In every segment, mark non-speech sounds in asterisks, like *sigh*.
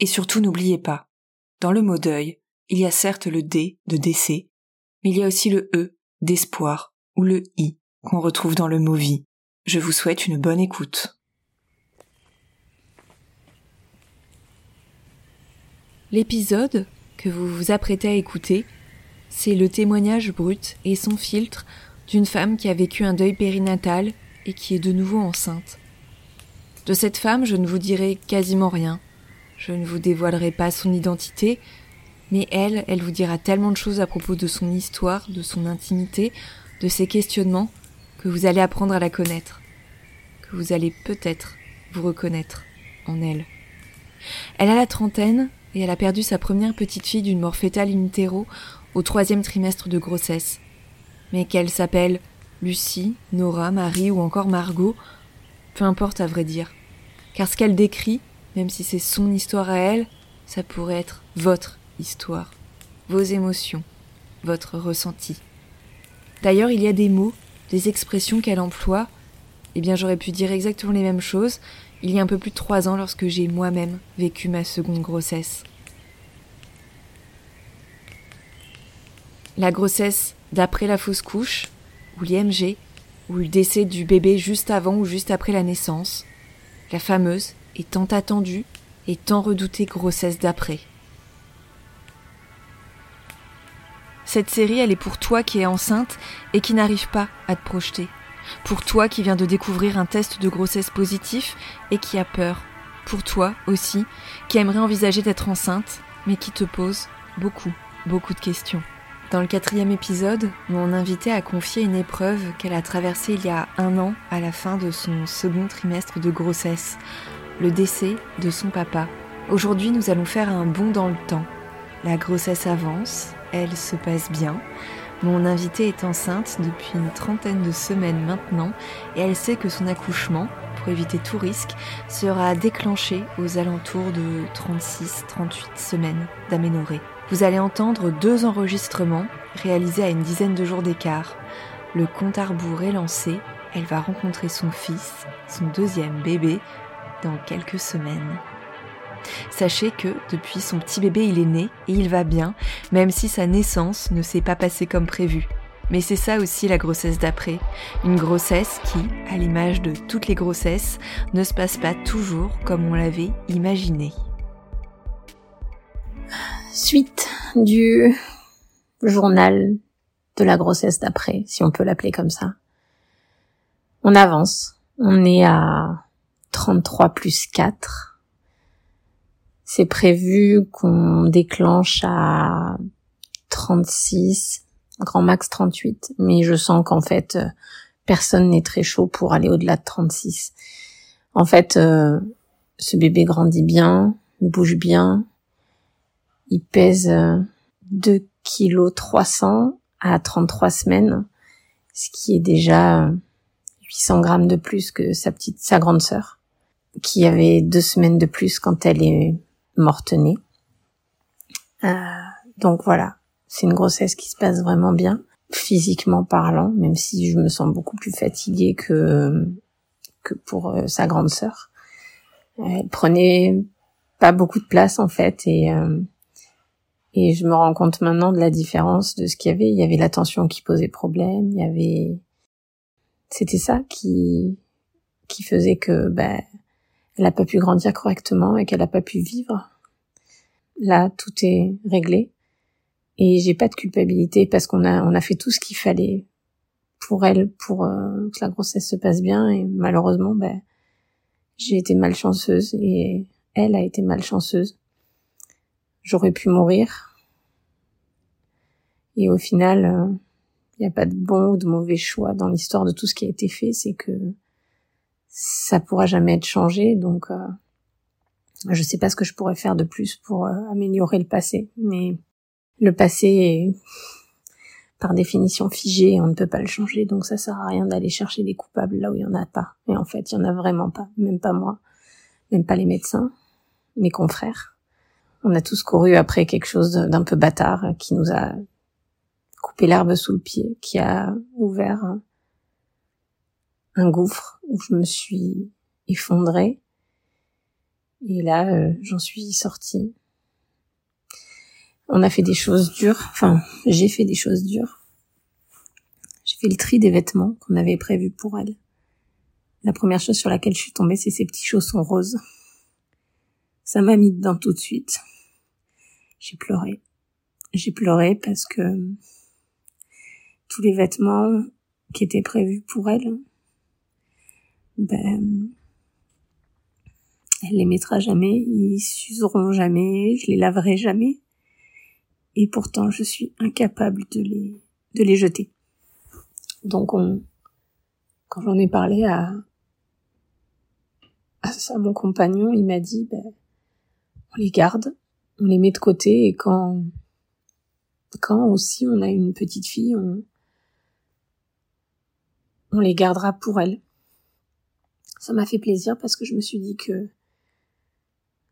Et surtout n'oubliez pas, dans le mot deuil, il y a certes le D de décès, mais il y a aussi le E d'espoir ou le I qu'on retrouve dans le mot vie. Je vous souhaite une bonne écoute. L'épisode que vous vous apprêtez à écouter, c'est le témoignage brut et sans filtre d'une femme qui a vécu un deuil périnatal et qui est de nouveau enceinte. De cette femme, je ne vous dirai quasiment rien. Je ne vous dévoilerai pas son identité, mais elle, elle vous dira tellement de choses à propos de son histoire, de son intimité, de ses questionnements, que vous allez apprendre à la connaître, que vous allez peut-être vous reconnaître en elle. Elle a la trentaine et elle a perdu sa première petite fille d'une mort fétale in utero au troisième trimestre de grossesse. Mais qu'elle s'appelle Lucie, Nora, Marie ou encore Margot, peu importe à vrai dire. Car ce qu'elle décrit, même si c'est son histoire à elle, ça pourrait être votre histoire, vos émotions, votre ressenti. D'ailleurs, il y a des mots, des expressions qu'elle emploie. Eh bien, j'aurais pu dire exactement les mêmes choses il y a un peu plus de trois ans lorsque j'ai moi-même vécu ma seconde grossesse. La grossesse d'après la fausse couche, ou l'IMG, ou le décès du bébé juste avant ou juste après la naissance, la fameuse et tant attendue et tant redoutée grossesse d'après. Cette série, elle est pour toi qui es enceinte et qui n'arrive pas à te projeter. Pour toi qui viens de découvrir un test de grossesse positif et qui a peur. Pour toi aussi qui aimerait envisager d'être enceinte mais qui te pose beaucoup, beaucoup de questions. Dans le quatrième épisode, mon invité a confié une épreuve qu'elle a traversée il y a un an à la fin de son second trimestre de grossesse, le décès de son papa. Aujourd'hui, nous allons faire un bond dans le temps. La grossesse avance, elle se passe bien, mon invitée est enceinte depuis une trentaine de semaines maintenant et elle sait que son accouchement, pour éviter tout risque, sera déclenché aux alentours de 36-38 semaines d'aménorrhée. Vous allez entendre deux enregistrements réalisés à une dizaine de jours d'écart. Le compte à rebours est lancé, elle va rencontrer son fils, son deuxième bébé, dans quelques semaines. Sachez que depuis son petit bébé, il est né et il va bien, même si sa naissance ne s'est pas passée comme prévu. Mais c'est ça aussi la grossesse d'après. Une grossesse qui, à l'image de toutes les grossesses, ne se passe pas toujours comme on l'avait imaginé. Suite du journal de la grossesse d'après, si on peut l'appeler comme ça. On avance. On est à 33 plus 4 c'est prévu qu'on déclenche à 36, grand max 38, mais je sens qu'en fait, euh, personne n'est très chaud pour aller au-delà de 36. En fait, euh, ce bébé grandit bien, bouge bien, il pèse 2 kg 300 à 33 semaines, ce qui est déjà 800 grammes de plus que sa petite, sa grande sœur, qui avait deux semaines de plus quand elle est mortenay. Euh, donc voilà, c'est une grossesse qui se passe vraiment bien, physiquement parlant, même si je me sens beaucoup plus fatiguée que que pour euh, sa grande sœur. Elle prenait pas beaucoup de place en fait et euh, et je me rends compte maintenant de la différence de ce qu'il y avait. Il y avait la tension qui posait problème, il y avait c'était ça qui qui faisait que ben elle n'a pas pu grandir correctement et qu'elle n'a pas pu vivre. Là, tout est réglé et j'ai pas de culpabilité parce qu'on a on a fait tout ce qu'il fallait pour elle pour euh, que la grossesse se passe bien et malheureusement ben j'ai été malchanceuse et elle a été malchanceuse. J'aurais pu mourir. Et au final, il euh, n'y a pas de bon ou de mauvais choix dans l'histoire de tout ce qui a été fait, c'est que ça pourra jamais être changé, donc euh, je sais pas ce que je pourrais faire de plus pour euh, améliorer le passé, mais le passé est par définition figé on ne peut pas le changer, donc ça sert à rien d'aller chercher des coupables là où il y en a pas. Et en fait, il y en a vraiment pas, même pas moi, même pas les médecins, mes confrères. On a tous couru après quelque chose d'un peu bâtard qui nous a coupé l'herbe sous le pied, qui a ouvert un gouffre où je me suis effondrée. Et là, euh, j'en suis sortie. On a fait des choses dures, enfin, j'ai fait des choses dures. J'ai fait le tri des vêtements qu'on avait prévus pour elle. La première chose sur laquelle je suis tombée, c'est ces petits chaussons roses. Ça m'a mis dedans tout de suite. J'ai pleuré. J'ai pleuré parce que tous les vêtements qui étaient prévus pour elle, ben, elle les mettra jamais, ils s'useront jamais, je les laverai jamais. Et pourtant, je suis incapable de les, de les jeter. Donc on, quand j'en ai parlé à, à, mon compagnon, il m'a dit, ben, on les garde, on les met de côté et quand, quand aussi on a une petite fille, on, on les gardera pour elle. Ça m'a fait plaisir parce que je me suis dit que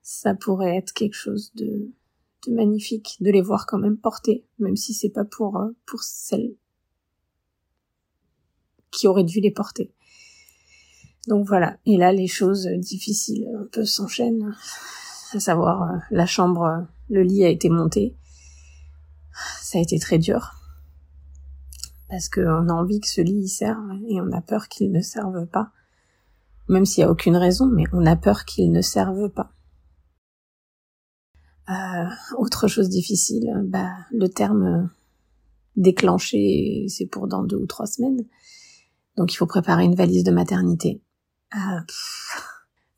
ça pourrait être quelque chose de, de magnifique de les voir quand même porter, même si c'est pas pour, euh, pour celles qui auraient dû les porter. Donc voilà. Et là, les choses difficiles un peu s'enchaînent. À savoir, euh, la chambre, le lit a été monté. Ça a été très dur. Parce qu'on a envie que ce lit y serve et on a peur qu'il ne serve pas. Même s'il n'y a aucune raison, mais on a peur qu'il ne serve pas. Euh, autre chose difficile, bah, le terme déclenché, c'est pour dans deux ou trois semaines. Donc il faut préparer une valise de maternité. Euh,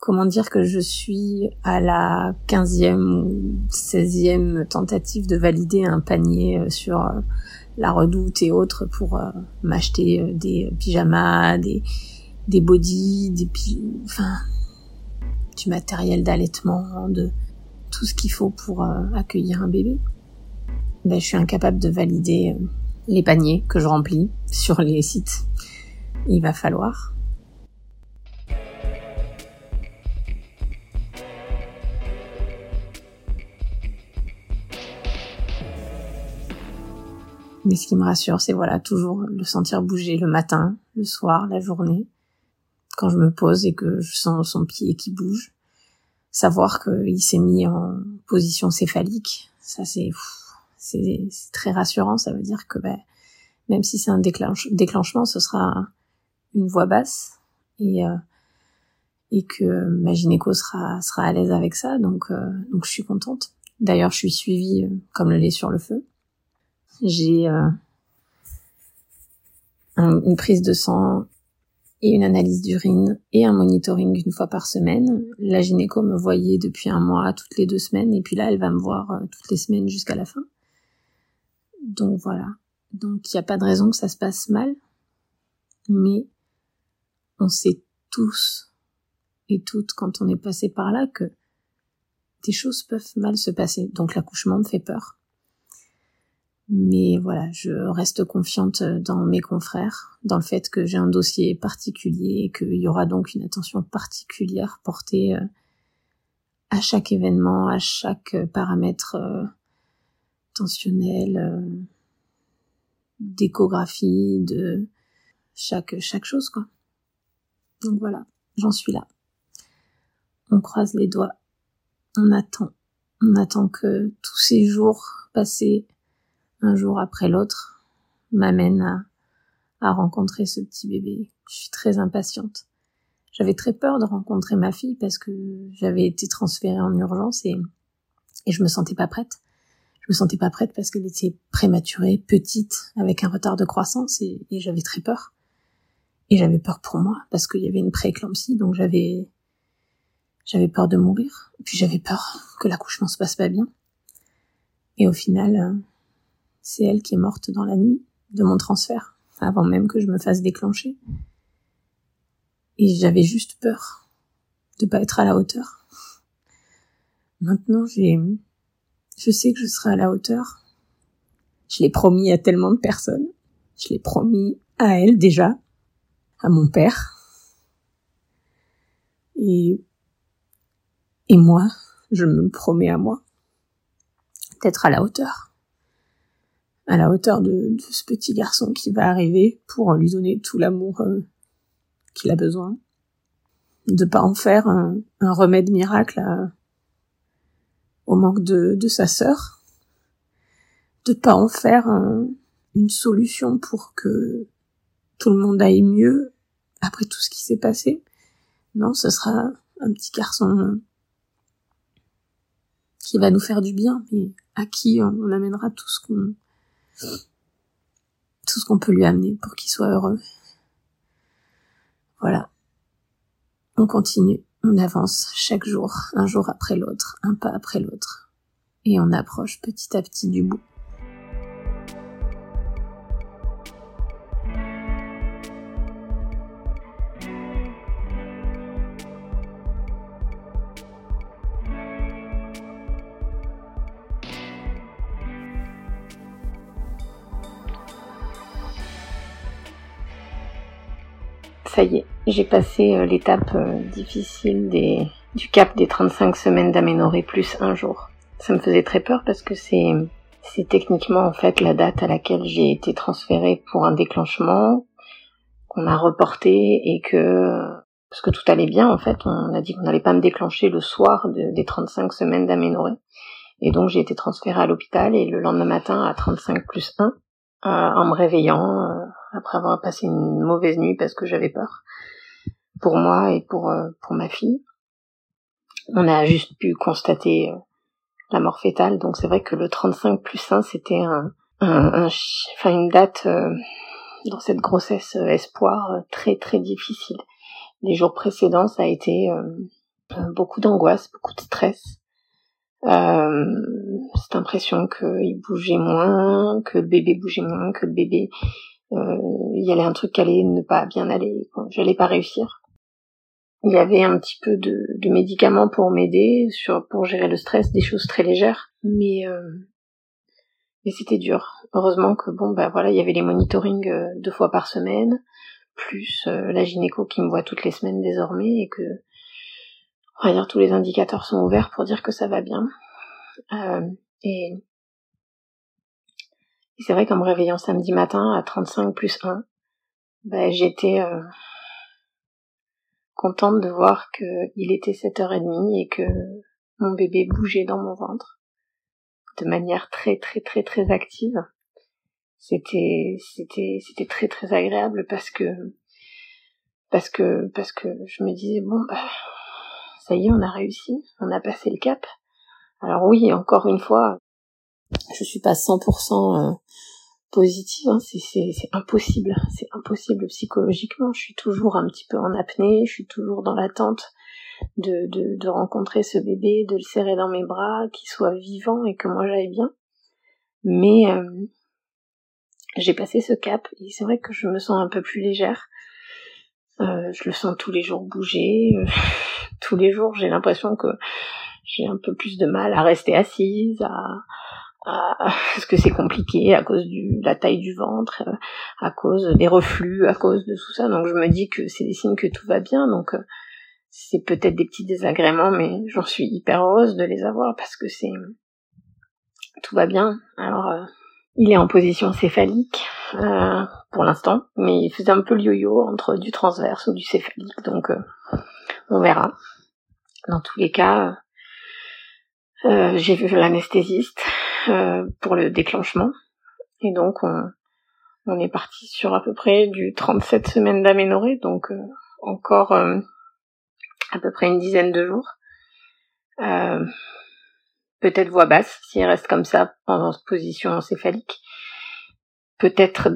comment dire que je suis à la quinzième ou seizième tentative de valider un panier euh, sur euh, la redoute et autres pour m'acheter des pyjamas, des, des bodys, des enfin du matériel d'allaitement, de tout ce qu'il faut pour accueillir un bébé. Ben, je suis incapable de valider les paniers que je remplis sur les sites. Il va falloir. Mais ce qui me rassure, c'est voilà, toujours le sentir bouger le matin, le soir, la journée. Quand je me pose et que je sens son pied qui bouge. Savoir qu'il s'est mis en position céphalique, ça c'est, c'est, très rassurant. Ça veut dire que ben, même si c'est un déclenchement, ce sera une voix basse et euh, et que ma gynéco sera sera à l'aise avec ça. Donc euh, donc je suis contente. D'ailleurs, je suis suivie euh, comme le lait sur le feu. J'ai euh, une prise de sang et une analyse d'urine et un monitoring une fois par semaine. La gynéco me voyait depuis un mois, toutes les deux semaines, et puis là, elle va me voir euh, toutes les semaines jusqu'à la fin. Donc voilà. Donc il n'y a pas de raison que ça se passe mal, mais on sait tous et toutes quand on est passé par là que des choses peuvent mal se passer. Donc l'accouchement me fait peur. Mais voilà, je reste confiante dans mes confrères, dans le fait que j'ai un dossier particulier et qu'il y aura donc une attention particulière portée euh, à chaque événement, à chaque paramètre euh, tensionnel, euh, d'échographie, de chaque chaque chose quoi. Donc voilà, j'en suis là. On croise les doigts, on attend, on attend que tous ces jours passés un jour après l'autre, m'amène à, à rencontrer ce petit bébé. Je suis très impatiente. j'avais très peur de rencontrer ma fille parce que j'avais été transférée en urgence et, et je me sentais pas prête. Je me sentais pas prête parce qu'elle était prématurée, petite, avec un retard de croissance et, et j'avais très peur. Et j'avais peur pour moi parce qu'il y avait une prééclampsie, donc j'avais j'avais peur de mourir. Et puis j'avais peur que l'accouchement se passe pas bien. Et au final, euh, c'est elle qui est morte dans la nuit de mon transfert, avant même que je me fasse déclencher. Et j'avais juste peur de pas être à la hauteur. Maintenant, j'ai, je sais que je serai à la hauteur. Je l'ai promis à tellement de personnes. Je l'ai promis à elle déjà, à mon père. Et, et moi, je me promets à moi, d'être à la hauteur. À la hauteur de, ce petit garçon qui va arriver pour lui donner tout l'amour euh, qu'il a besoin. De pas en faire un, remède miracle au manque de, sa sœur. De pas en faire un, une solution pour que tout le monde aille mieux après tout ce qui s'est passé. Non, ce sera un petit garçon qui va nous faire du bien, mais à qui on, amènera tout ce qu'on tout ce qu'on peut lui amener pour qu'il soit heureux. Voilà. On continue, on avance chaque jour, un jour après l'autre, un pas après l'autre, et on approche petit à petit du bout. Ça y est, j'ai passé euh, l'étape euh, difficile des, du cap des 35 semaines d'aménorrhée plus un jour. Ça me faisait très peur parce que c'est, c'est techniquement en fait la date à laquelle j'ai été transférée pour un déclenchement qu'on a reporté et que parce que tout allait bien en fait, on a dit qu'on n'allait pas me déclencher le soir des 35 semaines d'aménorrhée. Et donc j'ai été transférée à l'hôpital et le lendemain matin à 35 plus 1 euh, en me réveillant euh, après avoir passé une mauvaise nuit parce que j'avais peur pour moi et pour euh, pour ma fille. On a juste pu constater la mort fétale, donc c'est vrai que le 35 plus 1 c'était un, un, enfin une date dans cette grossesse espoir très très difficile. Les jours précédents ça a été beaucoup d'angoisse, beaucoup de stress. Euh, cette impression qu'il bougeait moins, que le bébé bougeait moins, que le bébé, euh, il y avait un truc qui allait ne pas bien aller, j'allais pas réussir. Il y avait un petit peu de, médicaments pour m'aider, sur pour gérer le stress, des choses très légères, mais euh, mais c'était dur. Heureusement que bon bah voilà, il y avait les monitorings euh, deux fois par semaine, plus euh, la gynéco qui me voit toutes les semaines désormais et que on va dire tous les indicateurs sont ouverts pour dire que ça va bien. Euh, et, c'est vrai qu'en me réveillant samedi matin à 35 plus 1, ben, j'étais euh, contente de voir qu'il était 7h30 et que mon bébé bougeait dans mon ventre de manière très très très très active. C'était c'était c'était très très agréable parce que parce que parce que je me disais bon bah ça y est, on a réussi, on a passé le cap. Alors oui, encore une fois, je suis pas 100% euh, positive, hein, c'est impossible, c'est impossible psychologiquement. Je suis toujours un petit peu en apnée, je suis toujours dans l'attente de, de, de rencontrer ce bébé, de le serrer dans mes bras, qu'il soit vivant et que moi j'aille bien. Mais euh, j'ai passé ce cap et c'est vrai que je me sens un peu plus légère. Euh, je le sens tous les jours bouger. Euh, *laughs* tous les jours, j'ai l'impression que j'ai un peu plus de mal à rester assise, à, parce que c'est compliqué à cause de la taille du ventre, euh, à cause des reflux, à cause de tout ça. Donc je me dis que c'est des signes que tout va bien. Donc c'est peut-être des petits désagréments, mais j'en suis hyper heureuse de les avoir parce que c'est tout va bien. Alors il est en position céphalique euh, pour l'instant, mais il faisait un peu le yo-yo entre du transverse ou du céphalique, donc euh, on verra. Dans tous les cas, euh, j'ai vu l'anesthésiste pour le déclenchement, et donc on, on est parti sur à peu près du 37 semaines d'aménorrhée, donc encore à peu près une dizaine de jours. Euh, peut-être voix basse s'il reste comme ça en position encéphalique. Peut-être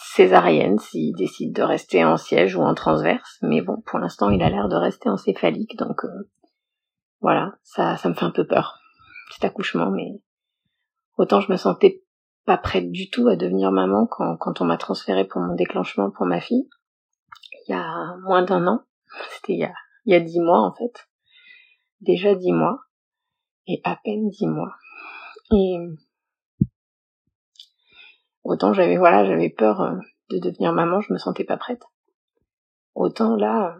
césarienne s'il décide de rester en siège ou en transverse. Mais bon, pour l'instant, il a l'air de rester encéphalique, donc euh, voilà, ça, ça me fait un peu peur. Cet accouchement, mais autant je me sentais pas prête du tout à devenir maman quand, quand on m'a transféré pour mon déclenchement pour ma fille. Il y a moins d'un an. *laughs* C'était il y a, il y a dix mois en fait. Déjà dix mois. Et à peine dix mois. Et autant j'avais voilà, j'avais peur euh, de devenir maman, je me sentais pas prête. Autant là,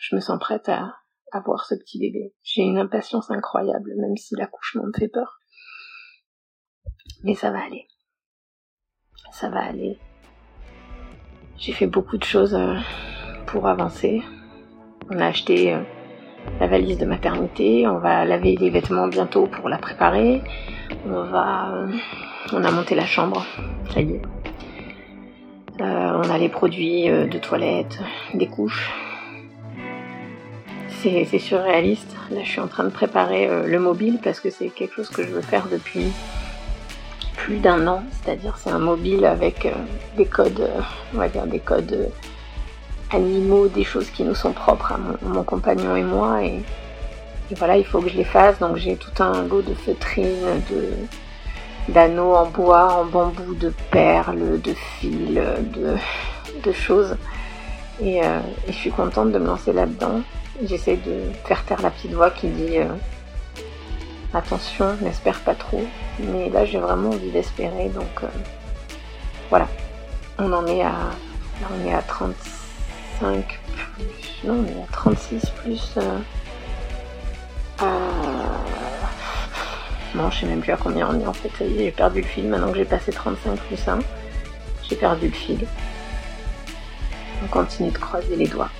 je me sens prête à, à voir ce petit bébé. J'ai une impatience incroyable, même si l'accouchement me fait peur. Mais ça va aller. Ça va aller. J'ai fait beaucoup de choses euh, pour avancer. On a acheté euh, la valise de maternité, on va laver les vêtements bientôt pour la préparer. On va euh, on a monté la chambre, ça y est. on a les produits de toilette, des couches. C'est surréaliste. Là, je suis en train de préparer le mobile parce que c'est quelque chose que je veux faire depuis plus d'un an, c'est-à-dire c'est un mobile avec euh, des codes, euh, on va dire des codes euh, animaux, des choses qui nous sont propres à mon, compagnon et moi. Et, voilà, il faut que je les fasse. Donc j'ai tout un lot de feutrines, de d'anneaux en bois, en bambou, de perles, de fils, de, choses. Et, je suis contente de me lancer là-dedans. J'essaie de faire taire la petite voix qui dit attention, n'espère pas trop. Mais là, j'ai vraiment envie d'espérer, donc euh, voilà. On en est à, on est à 35 plus, non, on est à 36 plus. Euh, non, je sais même plus à combien on est en fait. Ça y est, j'ai perdu le fil. Maintenant que j'ai passé 35 plus 1, j'ai perdu le fil. On continue de croiser les doigts.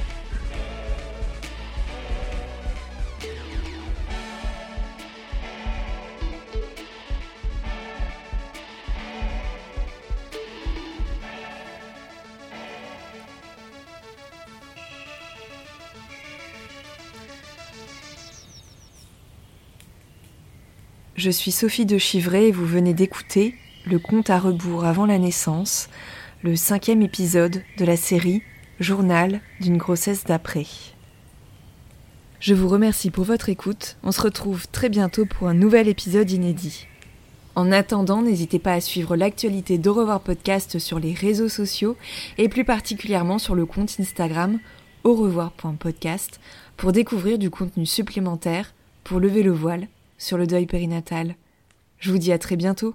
Je suis Sophie de Chivray et vous venez d'écouter Le conte à rebours avant la naissance, le cinquième épisode de la série Journal d'une grossesse d'après. Je vous remercie pour votre écoute. On se retrouve très bientôt pour un nouvel épisode inédit. En attendant, n'hésitez pas à suivre l'actualité d'Au revoir podcast sur les réseaux sociaux et plus particulièrement sur le compte Instagram au revoir.podcast pour découvrir du contenu supplémentaire pour lever le voile sur le deuil périnatal. Je vous dis à très bientôt.